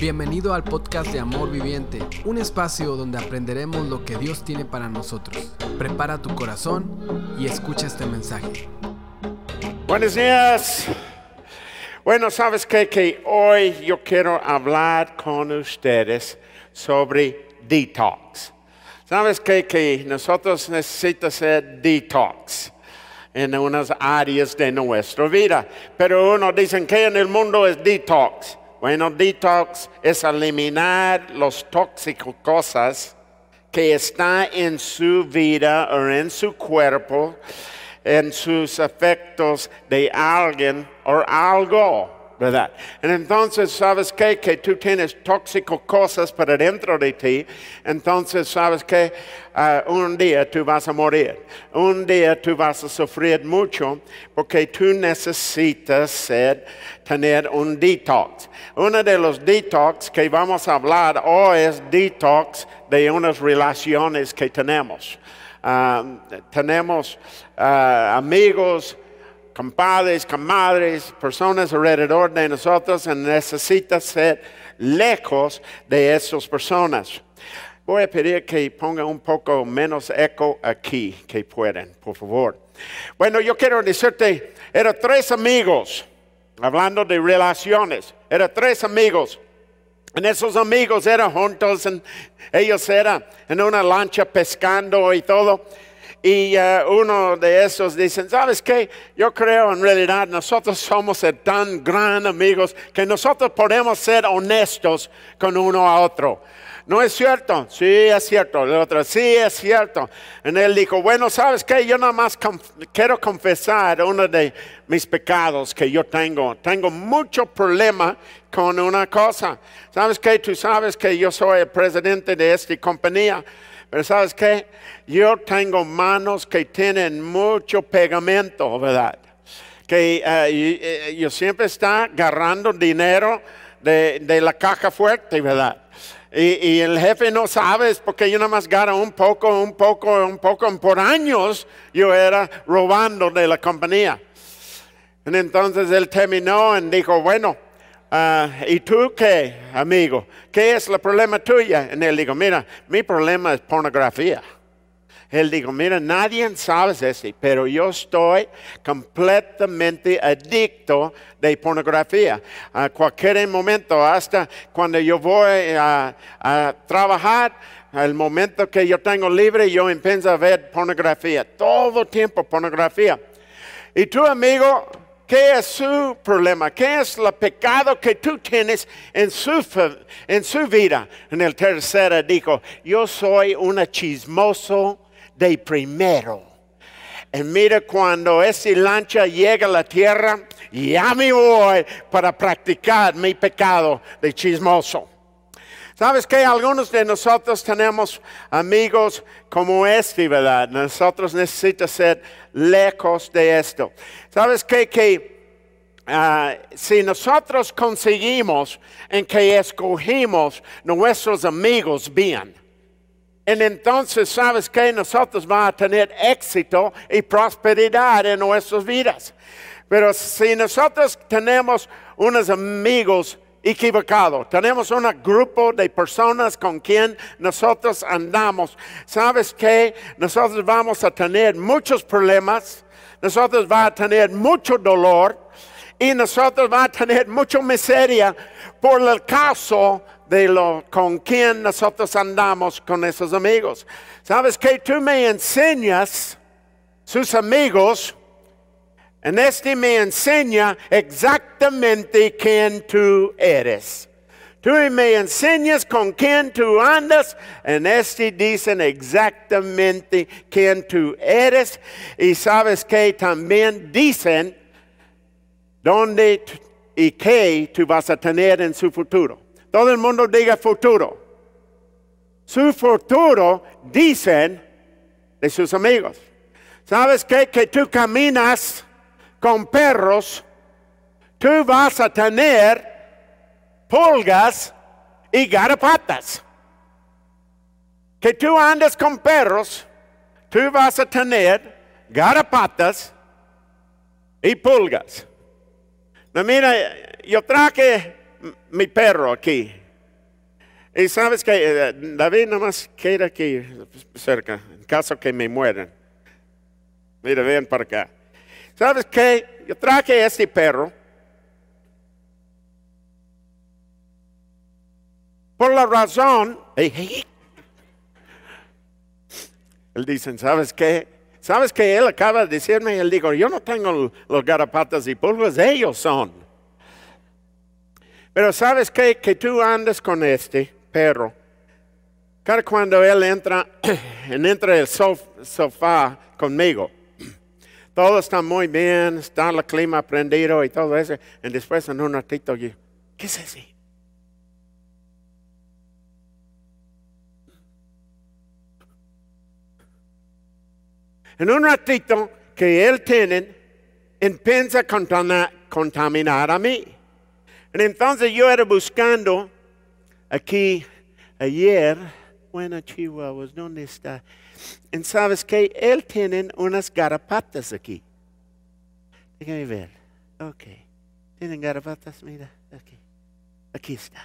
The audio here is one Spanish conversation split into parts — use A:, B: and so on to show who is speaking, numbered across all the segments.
A: Bienvenido al podcast de Amor Viviente, un espacio donde aprenderemos lo que Dios tiene para nosotros. Prepara tu corazón y escucha este mensaje.
B: Buenos días. Bueno, sabes qué? que hoy yo quiero hablar con ustedes sobre detox. Sabes qué? que nosotros necesitamos hacer detox en unas áreas de nuestra vida. Pero uno dicen que en el mundo es detox. Bueno, detox es eliminar los tóxicos cosas que están en su vida o en su cuerpo, en sus efectos de alguien o algo. ¿Verdad? Entonces, ¿sabes qué? Que tú tienes tóxico cosas para dentro de ti. Entonces, ¿sabes qué? Ah, un día tú vas a morir. Un día tú vas a sufrir mucho porque tú necesitas tener un detox. Uno de los detox que vamos a hablar hoy es detox de unas relaciones que tenemos. Ah, tenemos ah, amigos, compadres, comadres, personas alrededor de nosotros y necesita ser lejos de esas personas. Voy a pedir que pongan un poco menos eco aquí, que pueden, por favor. Bueno, yo quiero decirte, eran tres amigos, hablando de relaciones, eran tres amigos. En esos amigos eran juntos, ellos eran en una lancha pescando y todo. Y uh, uno de esos dicen, ¿sabes qué? Yo creo en realidad nosotros somos tan gran amigos que nosotros podemos ser honestos con uno a otro. ¿No es cierto? Sí, es cierto. El otro, sí, es cierto. Y él dijo, bueno, ¿sabes qué? Yo nada más quiero confesar uno de mis pecados que yo tengo. Tengo mucho problema con una cosa. ¿Sabes qué? Tú sabes que yo soy el presidente de esta compañía. Pero ¿sabes qué? Yo tengo manos que tienen mucho pegamento, ¿verdad? Que eh, eh, yo siempre está agarrando dinero de, la caja fuerte, ¿verdad? Y, el jefe no sabe porque yo nada más gano un poco, un poco, un poco. Por años yo era robando de la compañía. Y entonces él terminó y dijo, bueno, Ah, ¿Y tú qué, amigo? ¿Qué es el problema tuyo? Y él dijo, mira, mi problema es pornografía. Él dijo, mira, nadie sabe eso, pero yo estoy completamente adicto de pornografía. A cualquier momento, hasta cuando yo voy a, a trabajar, al momento que yo tengo libre, yo empiezo a ver pornografía. Todo el tiempo pornografía. Y tú, amigo, ¿Qué es su problema? ¿Qué es el pecado que tú tienes en su, en su vida? En el tercero dijo, yo soy un chismoso de primero. Y mira, cuando esa lancha llega a la tierra, ya me voy para practicar mi pecado de chismoso. ¿Sabes que Algunos de nosotros tenemos amigos como este, ¿verdad? Nosotros necesitamos ser lejos de esto. ¿Sabes qué? Que ah, si nosotros conseguimos en que escogimos nuestros amigos bien, entonces, ¿sabes que Nosotros vamos a tener éxito y prosperidad en nuestras vidas. Pero si nosotros tenemos unos amigos equivocado. Tenemos un grupo de personas con quien nosotros andamos. ¿Sabes qué? Nosotros vamos a tener muchos problemas, nosotros vamos a tener mucho dolor y nosotros vamos a tener mucha miseria por el caso de lo con quien nosotros andamos con esos amigos. ¿Sabes qué? Tú me enseñas sus amigos en este me enseña exactamente quién tú eres. Tú me enseñas con quién tú andas. En este dicen exactamente quién tú eres. Y sabes que también dicen dónde y qué tú vas a tener en su futuro. Todo el mundo diga futuro. Su futuro dicen de sus amigos. ¿Sabes qué? Que tú caminas con perros, tú vas a tener pulgas y garrapatas. Que tú andes con perros, tú vas a tener garrapatas y pulgas. No, mira, yo traje mi perro aquí, Y sabes que eh, David nomás queda aquí cerca, en caso que me mueran. Mira, ven para acá. ¿Sabes qué? Yo traje este perro por la razón. Él dice, ¿sabes qué? ¿Sabes qué? Él acaba de decirme, él dijo, yo no tengo los garapatas y pulgas, ellos son. Pero ¿sabes qué? Que tú andas con este perro. Cada cuando él entra, entra el sofá conmigo todo está muy bien, está el clima prendido y todo eso. Y después en un ratito ¿qué es eso? En un ratito que él tiene, empieza a contaminar a mí. entonces yo era buscando aquí ayer, bueno, Chihuahuas, ¿dónde está? Y sabes que él tiene unas garapatas aquí. Déjame ver. Ok. Tienen garapatas, mira. Aquí. Aquí está.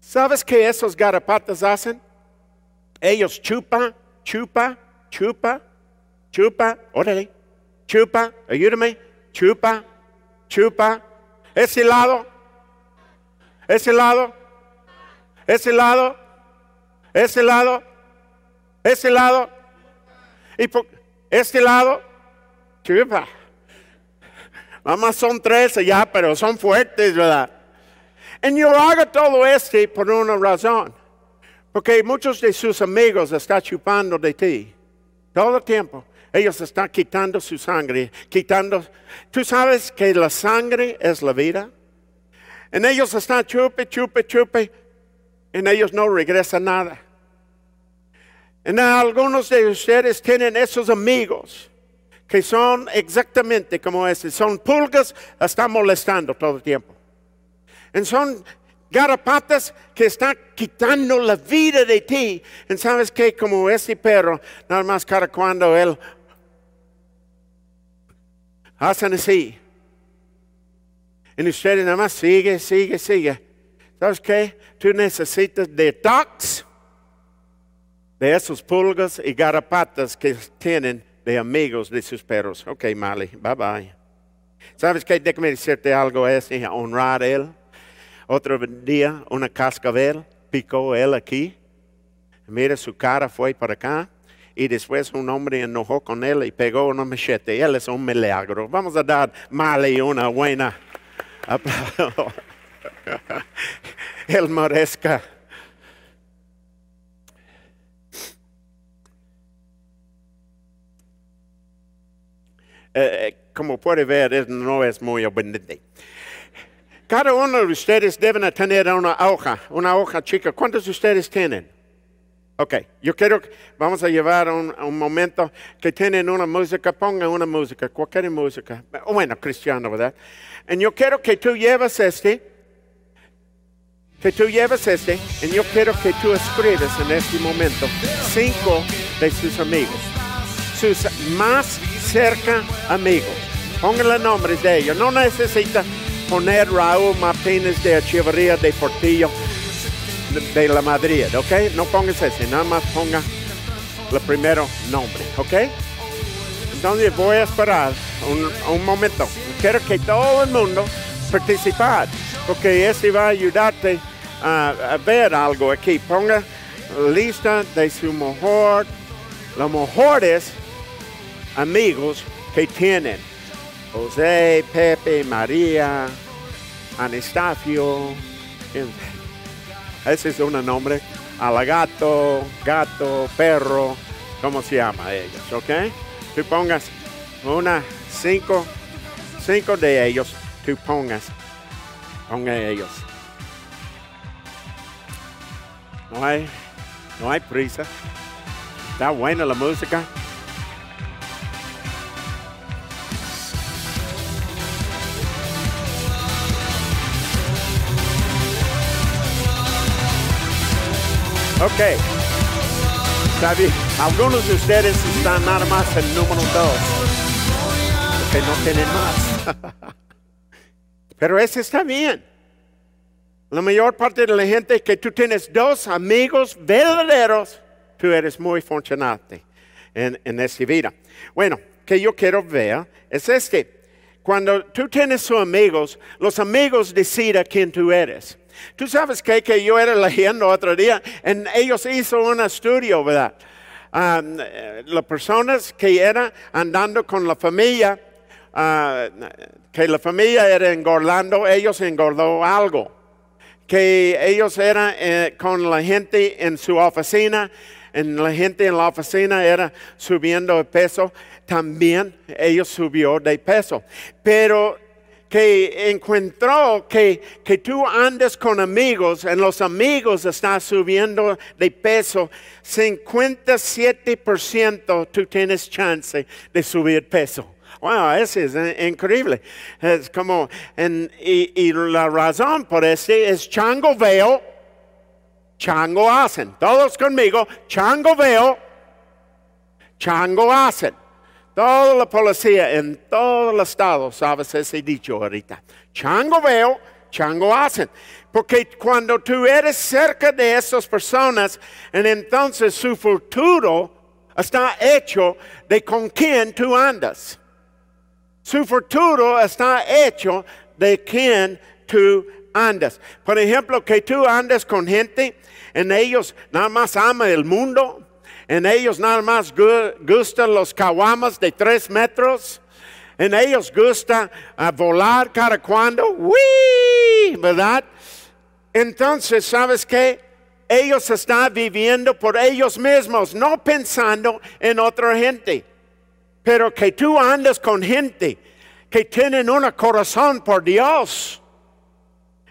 B: ¿Sabes qué esos garapatas hacen? Ellos chupa, chupa, chupa, chupa, órale, chupa, ayúdame, chupa, chupa. Ese lado, ese lado, ese lado, ese lado, ese lado, y por este lado, chupa. Mamá son tres allá, pero son fuertes, ¿verdad? Y yo hago todo esto por una razón. Porque muchos de sus amigos están chupando de ti. Todo el tiempo. Ellos están quitando su sangre, quitando. Tú sabes que la sangre es la vida. En ellos están chupe, chupe, chupe. En ellos no regresa nada. En algunos de ustedes tienen esos amigos que son exactamente como ese. Son pulgas, están molestando todo el tiempo. Y son garapatas que están quitando la vida de ti. Y sabes que como ese perro, nada más cada cuando él hacen así. Y ustedes nada más sigue, sigue, sigue. ¿Sabes qué? Tú necesitas detox de esos pulgas y garapatas que tienen de amigos de sus perros. Ok, Mali, bye bye. ¿Sabes qué? Déjame decirte algo, es honrar él. Otro día, una cascabel picó él aquí. Mira, su cara fue para acá. Y después un hombre enojó con él y pegó una machete. Él es un milagro. Vamos a dar Mali una buena aplauso. él merezca Eh, eh, como puede ver, no es muy abundante. Cada uno de ustedes deben tener una hoja, una hoja chica. ¿Cuántos de ustedes tienen? Ok, yo quiero, vamos a llevar un, momento que tienen una música, pongan una música, cualquier música, bueno, cristiano, ¿verdad? Y yo quiero que tú lleves este, que tú lleves este, y yo quiero que tú escribas en este momento cinco de sus amigos, sus más cerca amigos. Pónganle nombres de ellos. No necesita poner Raúl Martínez de Echeverría de Portillo de la Madrid, ¿ok? No pongas ese, nada más ponga el primero nombre, ¿ok? Entonces voy a esperar un, momento. Quiero que todo el mundo participe, porque ese va a ayudarte a, a ver algo aquí. Ponga lista de su mejor, los mejores amigos que tienen. José, Pepe, María, Anastasio. Ese es un nombre. Alagato, gato, perro, ¿cómo se llama ellos? ¿Ok? Tú pongas una, cinco, cinco de ellos, tú pongas, ponga ellos. No hay, no hay prisa. Está buena la música. Ok. Bien. Algunos de ustedes están nada más en número dos. Porque no tienen más. Pero ese está bien. La mayor parte de la gente que tú tienes dos amigos verdaderos, tú eres muy funcionante en, en esta vida. Bueno, que yo quiero ver es este. Cuando tú tienes sus amigos, los amigos deciden quién tú eres. Tú sabes que, que yo era leyendo otro día, en ellos hizo un estudio, ¿verdad? Um, las personas que eran andando con la familia, uh, que la familia era engordando, ellos engordó algo. Que ellos eran eh, con la gente en su oficina, en la gente en la oficina era subiendo de peso, también ellos subió de peso. Pero que encontró que, que tú andes con amigos, en los amigos estás subiendo de peso, 57% tú tienes chance de subir peso. Wow, eso es increíble. Es como, y, la razón por eso es chango veo, chango hacen. Todos conmigo, chango veo, chango hacen. Toda la policía en todo el estado sabe ese dicho ahorita. Chango veo, chango hacen. Porque cuando tú eres cerca de esas personas, entonces su futuro está hecho de con quién tú andas. Su futuro está hecho de quién tú andas. Por ejemplo, que tú andes con gente, en ellos nada más ama el mundo, en ellos nada más gustan los caguamas de tres metros. En ellos gusta ah, volar cada cuando. ¡Wii! ¿Verdad? Entonces, ¿sabes qué? Ellos están viviendo por ellos mismos, no pensando en otra gente. Pero que tú andes con gente que tienen un corazón por Dios.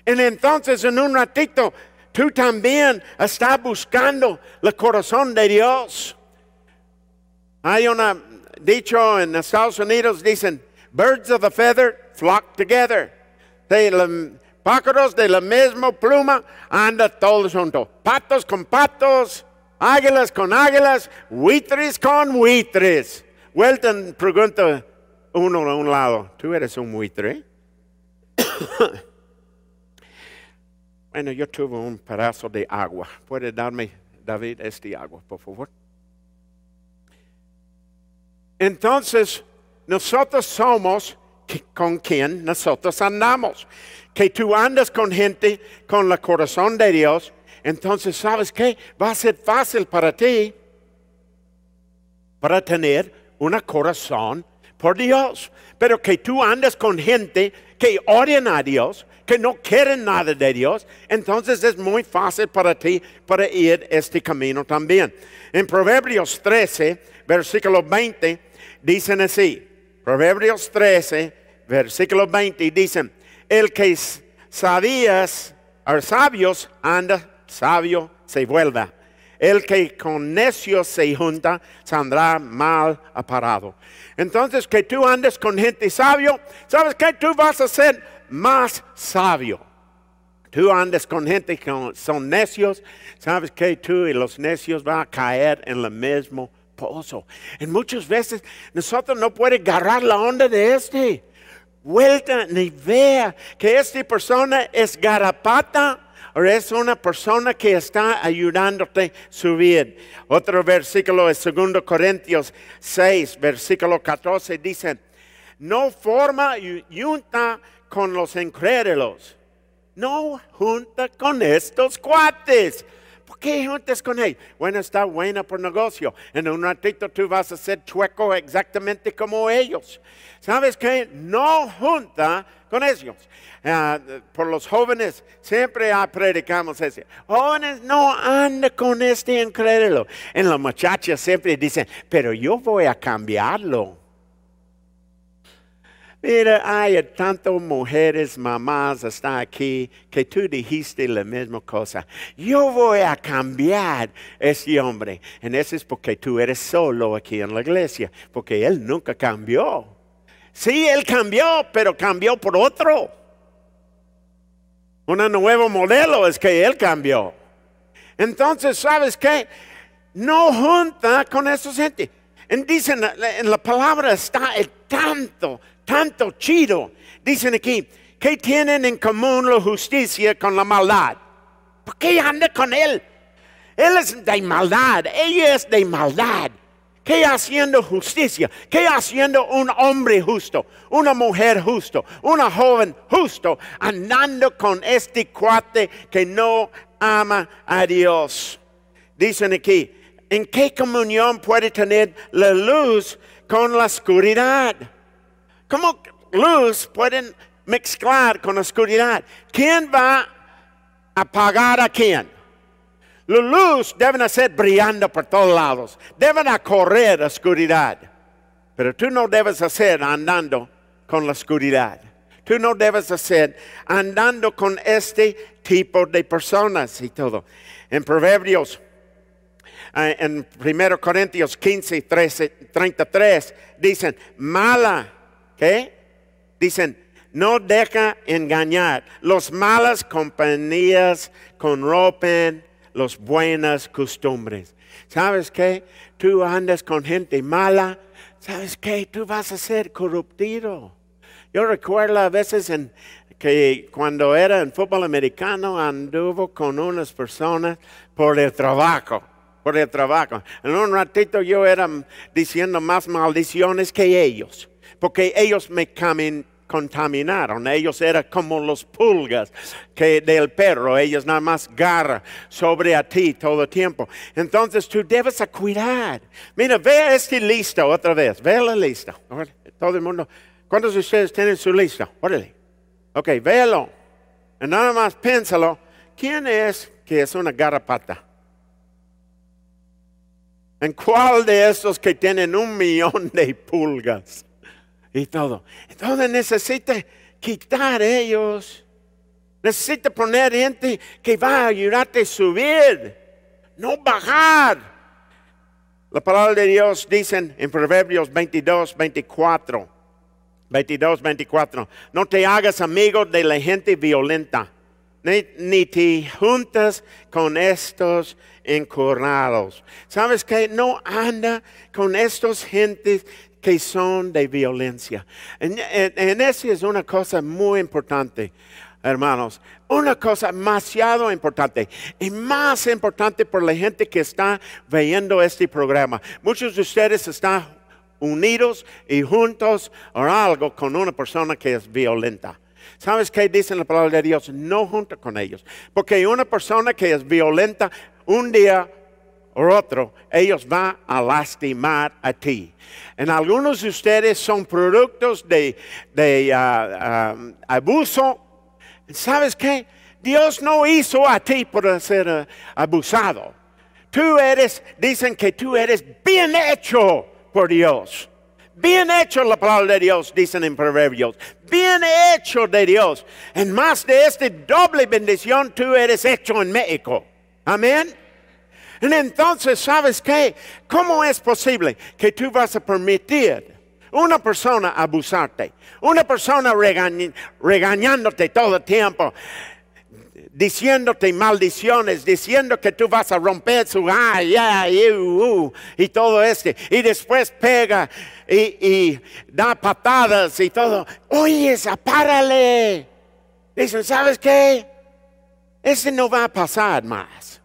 B: Y entonces en un ratito tú también estás buscando el corazón de Dios. Hay un dicho en Estados Unidos, dicen, birds of a feather flock together. De pájaros de la misma pluma andan todos juntos. Patos con patos, águilas con águilas, buitres con buitres. Welton pregunta uno a un lado, ¿tú eres un buitre? Bueno, yo tuve un pedazo de agua. ¿Puede darme, David, este agua, por favor? Entonces, nosotros somos con quien nosotros andamos. Que tú andas con gente con el corazón de Dios, entonces, ¿sabes qué? Va a ser fácil para ti para tener un corazón por Dios. Pero que tú andas con gente que odian a Dios, que no quieren nada de Dios, entonces es muy fácil para ti para ir este camino también. En Proverbios 13, versículo 20, dicen así, Proverbios 13, versículo 20, dicen, el que sabías, o sabios anda, sabio se vuelva. El que con necios se junta, saldrá mal aparado. Entonces, que tú andes con gente sabio, ¿sabes qué? Tú vas a ser más sabio. Tú andas con gente que son necios, sabes que tú y los necios van a caer en el mismo pozo. Y muchas veces nosotros no podemos agarrar la onda de este. Vuelta ni vea que esta persona es garapata es una persona que está ayudándote a subir. Otro versículo es 2 Corintios 6, versículo 14, dice, no forma junta con los incrédulos. No junta con estos cuates. ¿Por qué juntas con ellos? Bueno, está buena por negocio. En un ratito tú vas a ser chueco exactamente como ellos. ¿Sabes qué? No junta con ellos. Ah, por los jóvenes siempre predicamos eso. Jóvenes, no anda con este incrédulo. En los muchachos siempre dicen, pero yo voy a cambiarlo. Mira, hay tantas mujeres, mamás están aquí que tú dijiste la misma cosa. Yo voy a cambiar ese hombre. En eso es porque tú eres solo aquí en la iglesia, porque él nunca cambió. Sí, él cambió, pero cambió por otro. Un nuevo modelo es que él cambió. Entonces, ¿sabes qué? No junta con esa gente. dicen, en la palabra está el tanto tanto chido. Dicen aquí, ¿Qué tienen en común la justicia con la maldad? ¿Por qué anda con él? Él es de maldad, ella es de maldad. ¿Qué haciendo justicia? ¿Qué haciendo un hombre justo? Una mujer justo? Una joven justo andando con este cuate que no ama a Dios. Dicen aquí, ¿en qué comunión puede tener la luz con la oscuridad? ¿Cómo luz pueden mezclar con oscuridad? ¿Quién va a apagar a quién? La luz deben ser brillando por todos lados. Deben correr oscuridad. Pero tú no debes hacer andando con la oscuridad. Tú no debes hacer andando con este tipo de personas y todo. En Proverbios, eh, en 1 Corintios 15, 13, 33, dicen, mala, ¿qué? Dicen, no deja engañar. Los malas compañías corrompen las buenas costumbres. ¿Sabes qué? Tú andas con gente mala. ¿Sabes qué? Tú vas a ser corruptido. Yo recuerdo a veces que cuando era en fútbol americano anduvo con unas personas por el trabajo, por el trabajo. En un ratito yo era diciendo más maldiciones que ellos, porque ellos me contaminaron. Ellos eran como los pulgas que del perro, ellos nada más garra sobre a ti todo el tiempo. Entonces tú debes a cuidar. Mira, ve este lista otra vez, ve la lista. Todo el mundo, ¿cuántos de ustedes tienen su lista? Órale. Ok, véalo. Y nada más piénsalo. ¿Quién es que es una garrapata? ¿En cuál de esos que tienen un millón de pulgas? Y todo. Entonces necesita quitar ellos. Necesita poner gente que va a ayudarte a subir, no bajar. La palabra de Dios dice en Proverbios 22, 24. 22, 24. No te hagas amigo de la gente violenta, ni, ni te juntas con estos encurrados. ¿Sabes qué? No anda con estos gentes que son de violencia. En, eso es una cosa muy importante, hermanos. Una cosa demasiado importante y más importante por la gente que está viendo este programa. Muchos de ustedes están unidos y juntos o algo con una persona que es violenta. ¿Sabes qué dice la palabra de Dios? No junta con ellos. Porque una persona que es violenta, un día otro, ellos van a lastimar a ti. En algunos de ustedes son productos de, ah, ah, abuso. ¿Sabes qué? Dios no hizo a ti por ser ah, abusado. Tú eres, dicen que tú eres bien hecho por Dios. Bien hecho la palabra de Dios, dicen en Proverbios. Bien hecho de Dios. En más de esta doble bendición, tú eres hecho en México. Amén. Entonces, ¿sabes qué? ¿Cómo es posible que tú vas a permitir una persona abusarte? Una persona regañándote todo el tiempo diciéndote maldiciones, diciendo que tú vas a romper su ay, ay, uh, y todo este, y después pega y, y, da patadas y todo. Oye, apárale. Dicen, ¿sabes qué? Ese no va a pasar más.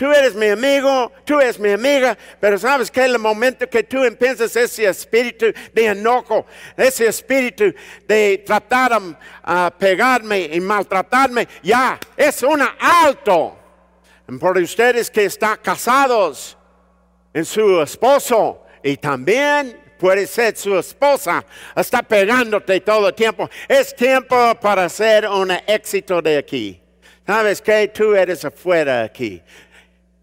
B: Tú eres mi amigo, tú eres mi amiga, pero sabes que el momento que tú empiezas ese espíritu de enojo, ese espíritu de tratar a pegarme y maltratarme, ya es un alto. Por ustedes que están casados en su esposo y también puede ser su esposa, está pegándote todo el tiempo. Es tiempo para hacer un éxito de aquí. ¿Sabes que Tú eres afuera aquí.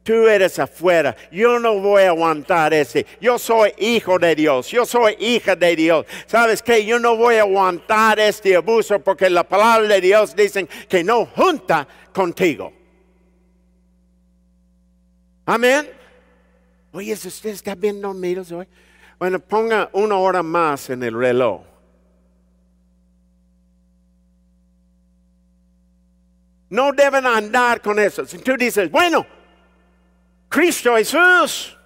B: Tú eres afuera. Yo no voy a aguantar ese. Yo soy hijo de Dios. Yo soy hija de Dios. ¿Sabes qué? Yo no voy a aguantar este abuso porque la palabra de Dios dice que no junta contigo. Amén. Oye, ¿usted está bien dormidos hoy? Bueno, ponga una hora más en el reloj. No deben andar con eso. Si tú dices, bueno, Cristo Jesús.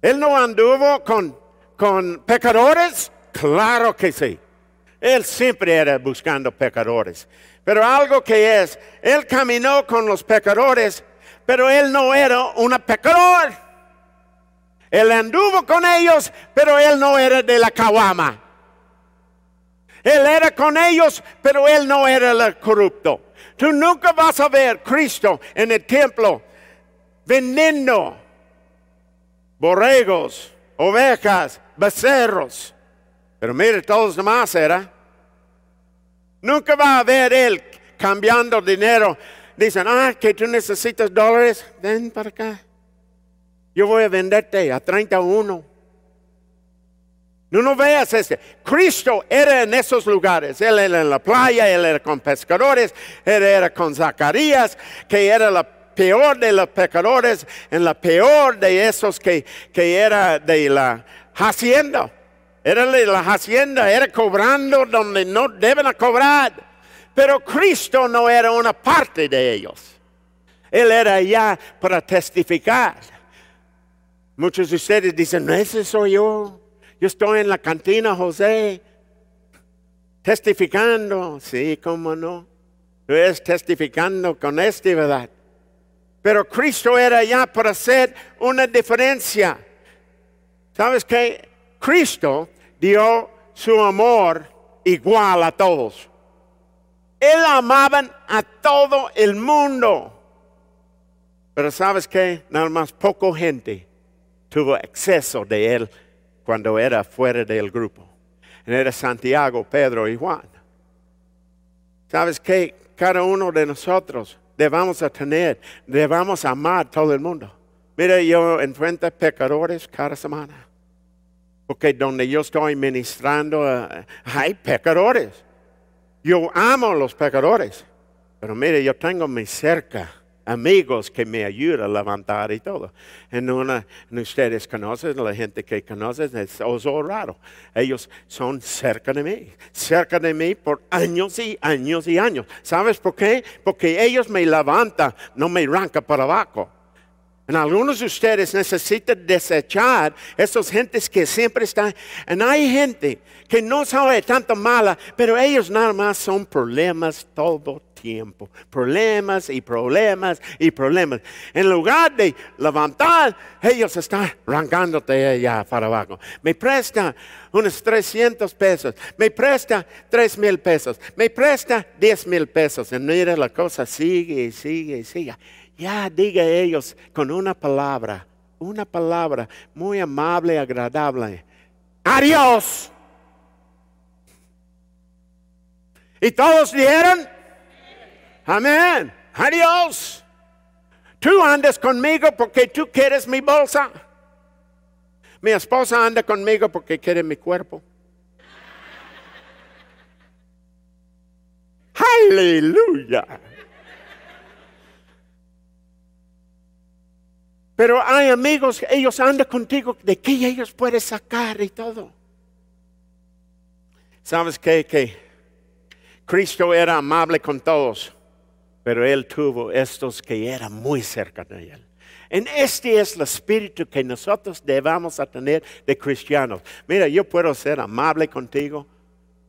B: Él no anduvo con, con pecadores. Claro que sí. Él siempre era buscando pecadores. Pero algo que es, Él caminó con los pecadores, pero Él no era un pecador. Él anduvo con ellos, pero Él no era de la caguama. Él era con ellos, pero Él no era el corrupto. Tú nunca vas a ver Cristo en el templo vendiendo borregos, ovejas, becerros. Pero mire, todos demás era. Nunca va a ver él cambiando dinero. Dicen, ah, que tú necesitas dólares, ven para acá. Yo voy a venderte a 31. No, no veas este. Cristo era en esos lugares. Él era en la playa, él era con pescadores, él era con Zacarías, que era la peor de los pecadores, en la peor de esos que, que era de la hacienda. Era de la hacienda, era cobrando donde no deben cobrar. Pero Cristo no era una parte de ellos. Él era allá para testificar. Muchos de ustedes dicen, no, ese soy yo. Yo estoy en la cantina, José, testificando. Sí, cómo no. Tú eres testificando con este, ¿verdad? Pero Cristo era ya para hacer una diferencia. ¿Sabes qué? Cristo dio su amor igual a todos. Él amaba a todo el mundo. Pero ¿sabes qué? Nada más poco gente tuvo exceso de él cuando era fuera del grupo. Era Santiago, Pedro y Juan. ¿Sabes qué? Cada uno de nosotros debamos a tener, debamos amar todo el mundo. Mira, yo enfrento pecadores cada semana. Porque donde yo estoy ministrando eh, hay pecadores. Yo amo a los pecadores. Pero mire, yo tengo mi cerca amigos que me ayudan a levantar y todo. En una, ustedes conocen, la gente que conocen es oso raro. Ellos son cerca de mí, cerca de mí por años y años y años. ¿Sabes por qué? Porque ellos me levantan, no me arrancan para abajo. En algunos de ustedes necesitan desechar esas gentes que siempre están. Y hay gente que no sabe tanto mala, pero ellos nada más son problemas todo tiempo. Problemas y problemas y problemas. En lugar de levantar, ellos están arrancándote allá para abajo. Me presta unos 300 pesos. Me presta 3 mil pesos. Me presta 10 mil pesos. Y mira, la cosa sigue y sigue y sigue. Ya diga ellos con una palabra, una palabra muy amable agradable. Adiós. Y todos dijeron, amén, adiós. Tú andas conmigo porque tú quieres mi bolsa. Mi esposa anda conmigo porque quiere mi cuerpo. Aleluya. Pero hay amigos, ellos andan contigo, de que ellos pueden sacar y todo. ¿Sabes qué? Que Cristo era amable con todos, pero Él tuvo estos que eran muy cerca de Él. En este es el espíritu que nosotros debamos a tener de cristianos. Mira, yo puedo ser amable contigo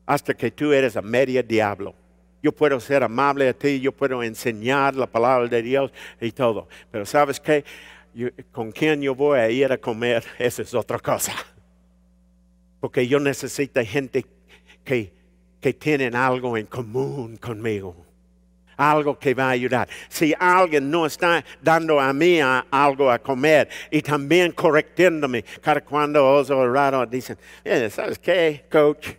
B: hasta que tú eres a media diablo. Yo puedo ser amable a ti, yo puedo enseñar la palabra de Dios y todo. Pero sabes qué? con quién yo voy a ir a comer, esa es otra cosa. Porque yo necesito gente que, que tienen algo en común conmigo. Algo que va a ayudar. Si alguien no está dando a mí algo a comer y también correctándome, cuando oso raro dicen, eh, ¿sabes qué, coach?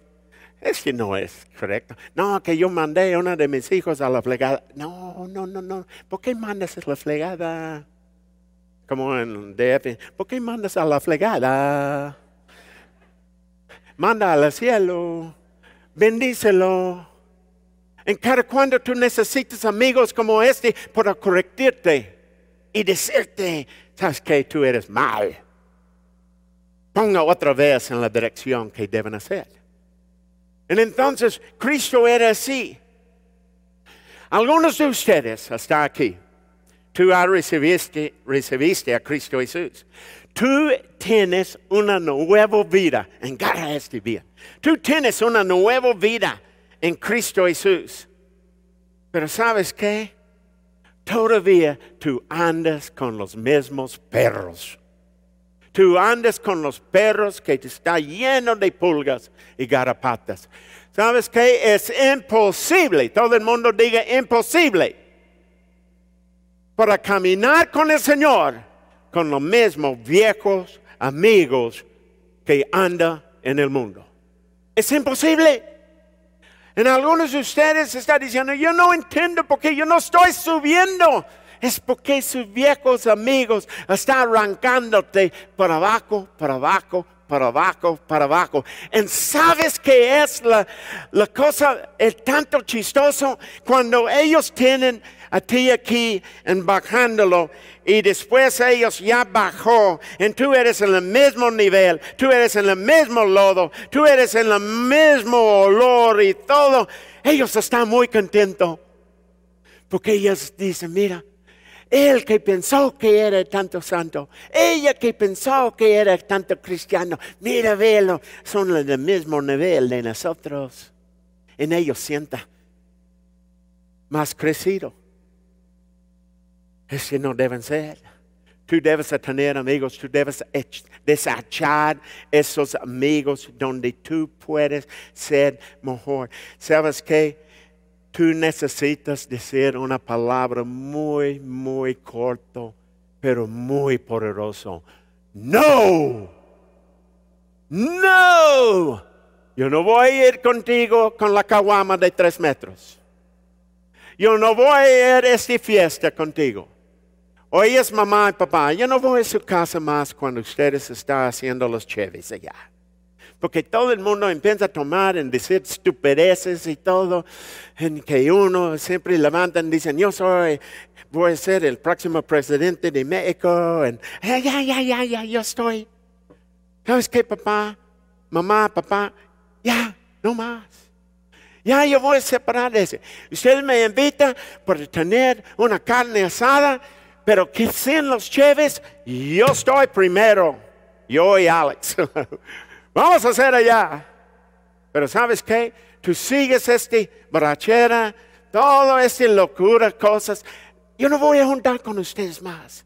B: Es que no es correcto. No, que yo mandé a uno de mis hijos a la flegada. No, no, no, no. ¿Por qué mandas a la flegada? como en DF, ¿por qué mandas a la flegada? Manda al cielo, bendícelo. En cada cuando tú necesitas amigos como este para corregirte y decirte, sabes que tú eres mal. Ponga otra vez en la dirección que deben hacer. Y entonces Cristo era así. Algunos de ustedes hasta aquí tú recibiste, recibiste a Cristo Jesús. Tú tienes una nueva vida en cada este día. Tú tienes una nueva vida en Cristo Jesús. Pero ¿sabes qué? Todavía tú andas con los mismos perros. Tú andas con los perros que te está lleno de pulgas y garrapatas. ¿Sabes qué? Es imposible. Todo el mundo diga imposible. Para caminar con el Señor con los mismos viejos amigos que anda en el mundo. Es imposible. En algunos de ustedes está diciendo, yo no entiendo por qué yo no estoy subiendo. Es porque sus viejos amigos están arrancándote para abajo, para abajo, para abajo, para abajo. ¿Y sabes qué es la, la cosa, el tanto chistoso? Cuando ellos tienen a ti aquí en bajándolo y después ellos ya bajó y tú eres en el mismo nivel, tú eres en el mismo lodo, tú eres en el mismo olor y todo. Ellos están muy contentos porque ellos dicen, mira, él que pensó que era tanto santo, ella que pensó que era tanto cristiano, mira, velo, son del mismo nivel de nosotros. En ellos sienta más crecido. Es que no deben ser. Tú debes tener amigos, tú debes desechar esos amigos donde tú puedes ser mejor. ¿Sabes qué? Tú necesitas decir una palabra muy, muy corto, pero muy poderoso. No. No. Yo no voy a ir contigo con la caguama de tres metros. Yo no voy a ir a esta fiesta contigo. Hoy es mamá y papá. Yo no voy a su casa más cuando ustedes están haciendo los cheves allá. Porque todo el mundo empieza a tomar en decir estupideces y todo, en que uno siempre levanta y dice, yo soy, voy a ser el próximo presidente de México, y ya, ya, ya, ya, yo estoy. ¿Sabes qué, papá? Mamá, papá, ya, no más. Ya yo voy a separar de ese. Usted me invita por tener una carne asada, pero que sean los cheves, yo estoy primero. Yo y Alex. Vamos a hacer allá. Pero ¿sabes qué? Tú sigues este borrachera, todo este locura, cosas. Yo no voy a juntar con ustedes más.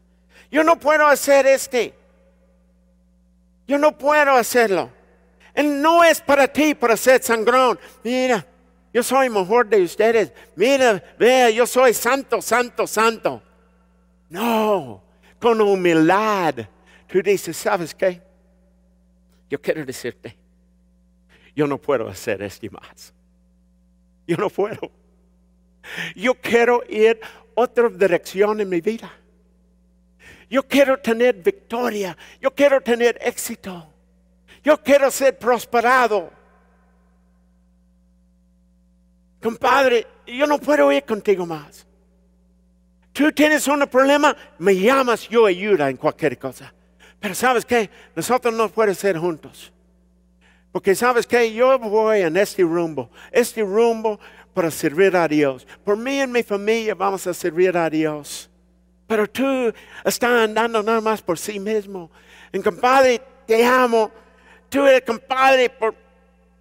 B: Yo no puedo hacer este. Yo no puedo hacerlo. Él no es para ti, para ser sangrón. Mira, yo soy mejor de ustedes. Mira, vea, yo soy santo, santo, santo. No, con humildad. Tú dices, ¿sabes qué? Yo quiero decirte, yo no puedo hacer esto más. Yo no puedo. Yo quiero ir otra dirección en mi vida. Yo quiero tener victoria. Yo quiero tener éxito. Yo quiero ser prosperado. Compadre, yo no puedo ir contigo más. Tú tienes un problema, me llamas, yo ayuda en cualquier cosa. Pero sabes qué, nosotros no podemos ser juntos. Porque sabes qué, yo voy en este rumbo, este rumbo para servir a Dios. Por mí y mi familia vamos a servir a Dios. Pero tú estás andando nada más por sí mismo. En compadre, te amo. Tú eres compadre por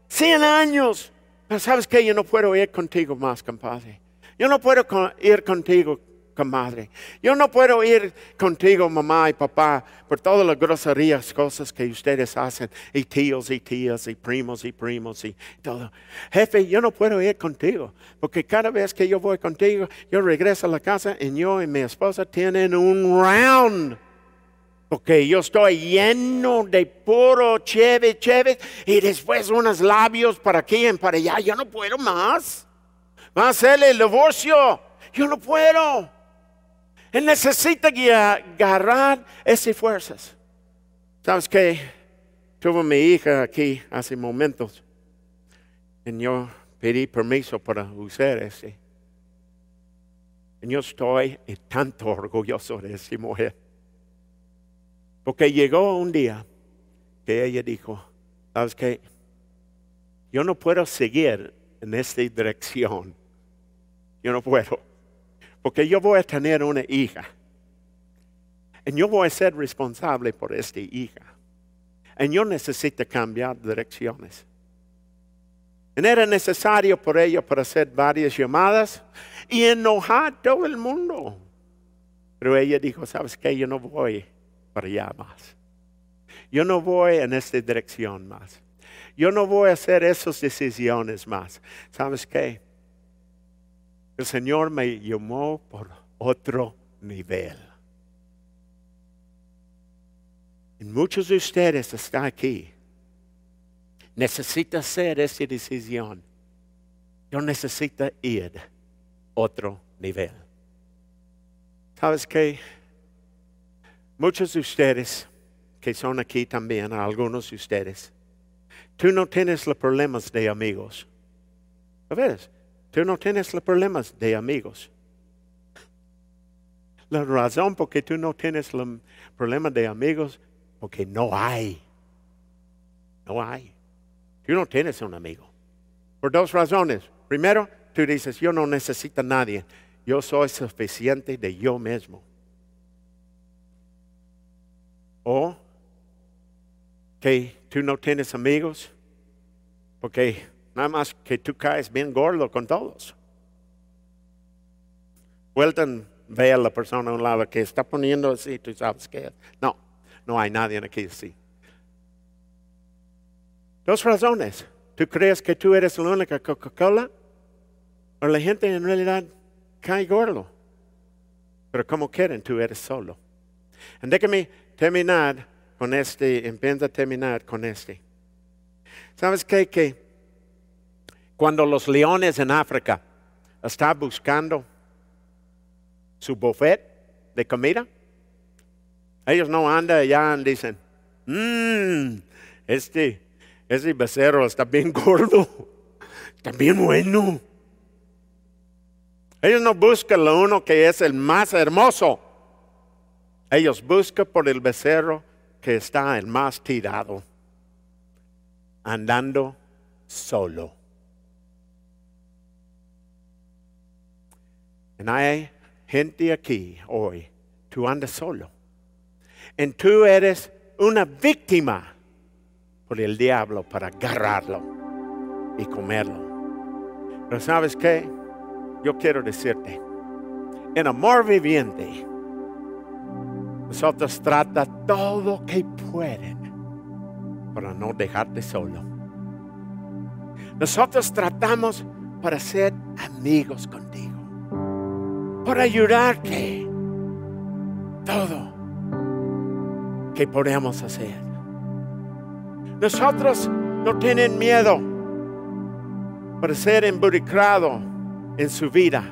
B: 100 años. Pero sabes qué, yo no puedo ir contigo más, compadre. Yo no puedo ir contigo comadre. Yo no puedo ir contigo, mamá y papá, por todas las groserías, cosas que ustedes hacen, y tíos y tías, y primos y primos, y todo. Jefe, yo no puedo ir contigo, porque cada vez que yo voy contigo, yo regreso a la casa y yo y mi esposa tienen un round. Porque yo estoy lleno de puro cheve, cheve, y después unos labios para aquí y para allá. Yo no puedo más. Va a ser el divorcio. Yo no puedo. Él necesita agarrar esas fuerzas. ¿Sabes qué? Tuve mi hija aquí hace momentos y yo pedí permiso para usar ese. Y yo estoy tanto orgulloso de esa mujer. Porque llegó un día que ella dijo, ¿sabes qué? Yo no puedo seguir en esta dirección. Yo no puedo. Porque yo voy a tener una hija Y yo voy a ser responsable por esta hija. Y yo necesito cambiar direcciones. Y era necesario por ello para hacer varias llamadas y enojar a todo el mundo. Pero ella dijo, ¿sabes qué? Yo no voy para allá más. Yo no voy en esta dirección más. Yo no voy a hacer esas decisiones más. ¿Sabes qué? El Señor me llamó por otro nivel. Y muchos de ustedes están aquí necesita hacer esa decisión. Yo necesito ir otro nivel. ¿Sabes qué? Muchos de ustedes que son aquí también, algunos de ustedes, tú no tienes los problemas de amigos. Tú no tienes los problemas de amigos. La razón por que tú no tienes los problemas de amigos, porque no hay. No hay. Tú no tienes un amigo. Por dos razones. Primero, tú dices, yo no necesito a nadie. Yo soy suficiente de yo mismo. O que tú no tienes amigos porque nada más que tú caes bien gordo con todos. Vueltan, ve a la persona a un lado que está poniendo así, tú sabes que no, no hay nadie aquí así. Dos razones. ¿Tú crees que tú eres la única Coca-Cola? ¿O la gente en realidad cae gordo? Pero como quieren, tú eres solo. Y déjame terminar con este, empieza a terminar con este. ¿Sabes qué? Que cuando los leones en África están buscando su buffet de comida, ellos no andan allá y dicen, mmm, este ese becerro está bien gordo, está bien bueno. Ellos no buscan lo uno que es el más hermoso. Ellos buscan por el becerro que está el más tirado, andando solo. Hay gente aquí hoy, tú andas solo. Y tú eres una víctima por el diablo para agarrarlo y comerlo. Pero sabes qué? Yo quiero decirte, en amor viviente, nosotros trata todo lo que pueden para no dejarte solo. Nosotros tratamos para ser amigos contigo, para ayudarte. Todo que podemos hacer. Nosotros no tienen miedo para ser involucrado en su vida.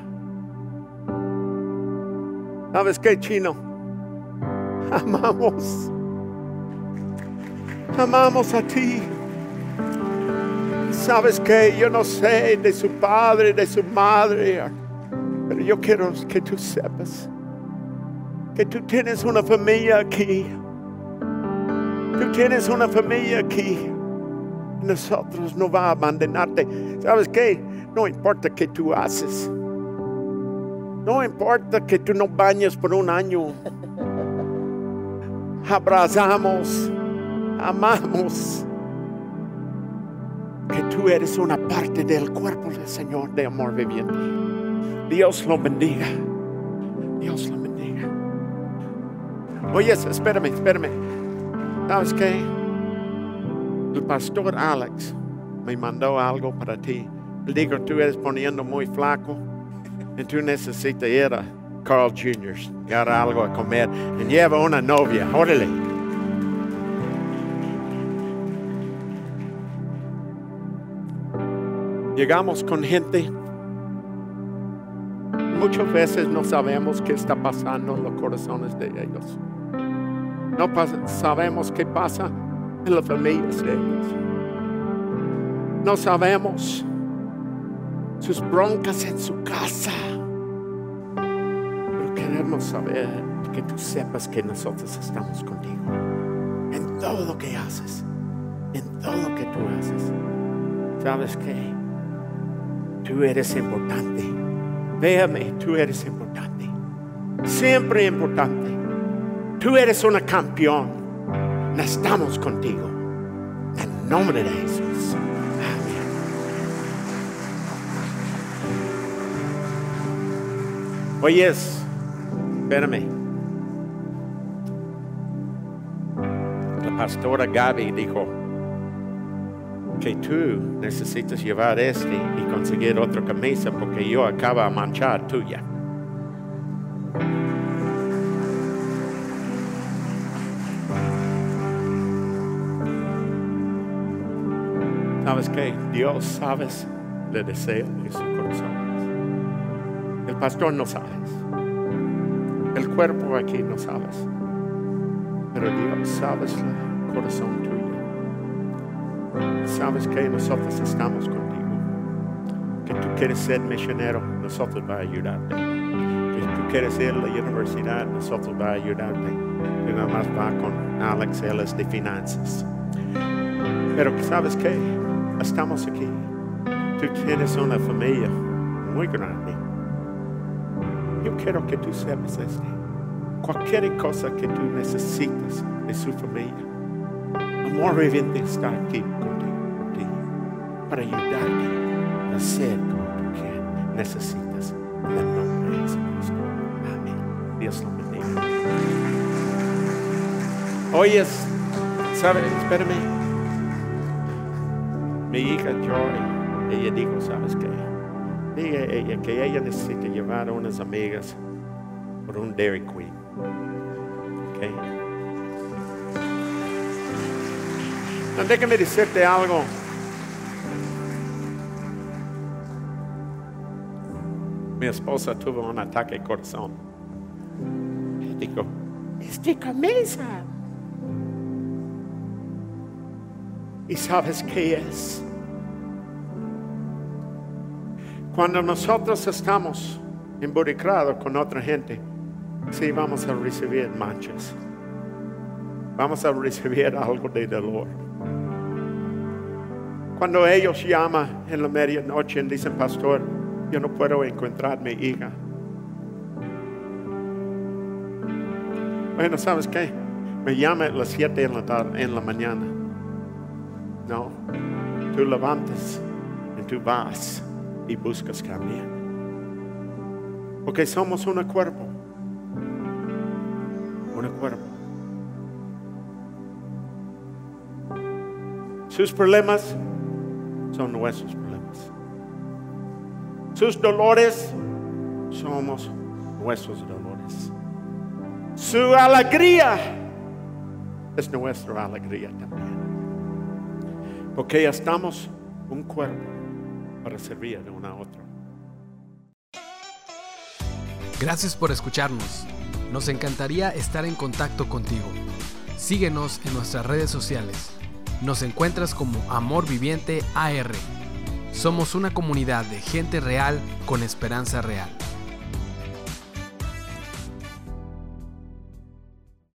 B: ¿Sabes qué, chino? Amamos. Amamos a ti. ¿Sabes qué? Yo no sé de su padre, de su madre, pero yo quiero que tú sepas que tú tienes una familia aquí Tú tienes una familia aquí. Nosotros no va a abandonarte. ¿Sabes qué? No importa qué tú haces. No importa que tú no bañes por un año. Abrazamos, amamos. Que tú eres una parte del cuerpo del Señor de amor viviente. Dios lo bendiga. Dios lo bendiga. Oye, espérame, espérame. ¿Sabes qué? El pastor Alex me mandó algo para ti. Él dijo, tú eres poniendo muy flaco y tú necesitas ir a Carl Jr. y algo a comer. Y lleva una novia. Órale. Llegamos con gente. Muchas veces no sabemos qué está pasando en los corazones de ellos. No sabemos qué pasa en las familias de ellos. No sabemos sus broncas en su casa. Pero queremos saber que tú sepas que nosotros estamos contigo. En todo lo que haces. En todo lo que tú haces. ¿Sabes qué? Tú eres importante. Véame, tú eres importante. Siempre importante. Tú eres una campeón. Estamos contigo. En nombre de Jesús. Amén. Oyes, espérame. La pastora Gaby dijo que tú necesitas llevar este y conseguir otra camisa porque yo acabo de manchar tuya. ¿Sabes qué? Dios sabes le deseo de su corazón. El pastor no sabes. El cuerpo aquí no sabes. Pero Dios sabes el corazón. Sabes que nosotros estamos contigo. Que tú quieres ser misionero, nosotros vamos a ayudarte. Que tú quieres ir a la universidad, nosotros vamos a ayudarte. Y nada más va con Alex, él es de finanzas. Pero sabes qué? Estamos aquí. Tú tienes una familia muy grande. Yo quiero que tú sepas esto. Cualquier cosa que tú necesites de su familia, amor viviente está aquí para ayudarte a ser como tú quieres, necesitas. En el nombre de Jesucristo. Amén. Dios lo bendiga. Oyes, ¿sabes? Espérame mi hija Joy, ella dijo, ¿sabes qué? Diga ella que ella necesita llevar a unas amigas por un Dairy Queen. ¿Ok? No, déjame decirte algo. Mi esposa tuvo un ataque de corazón. Y dijo, es de camisa. ¿Y sabes qué es? Cuando nosotros estamos involucrados con otra gente, sí vamos a recibir manchas. Vamos a recibir algo de dolor. Cuando ellos llaman en la medianoche y dicen, pastor, yo no puedo encontrar mi hija. Bueno, ¿sabes qué? Me llama a las 7 en la, en la mañana. No, tú levantas y tú vas y buscas cambiar. Porque somos un cuerpo. Un cuerpo. Sus problemas son nuestros problemas. Sus dolores somos nuestros dolores. Su alegría es nuestra alegría también. Porque estamos un cuerpo para servir de uno a otro.
A: Gracias por escucharnos. Nos encantaría estar en contacto contigo. Síguenos en nuestras redes sociales. Nos encuentras como Amor Viviente AR. Somos una comunidad de gente real con esperanza real.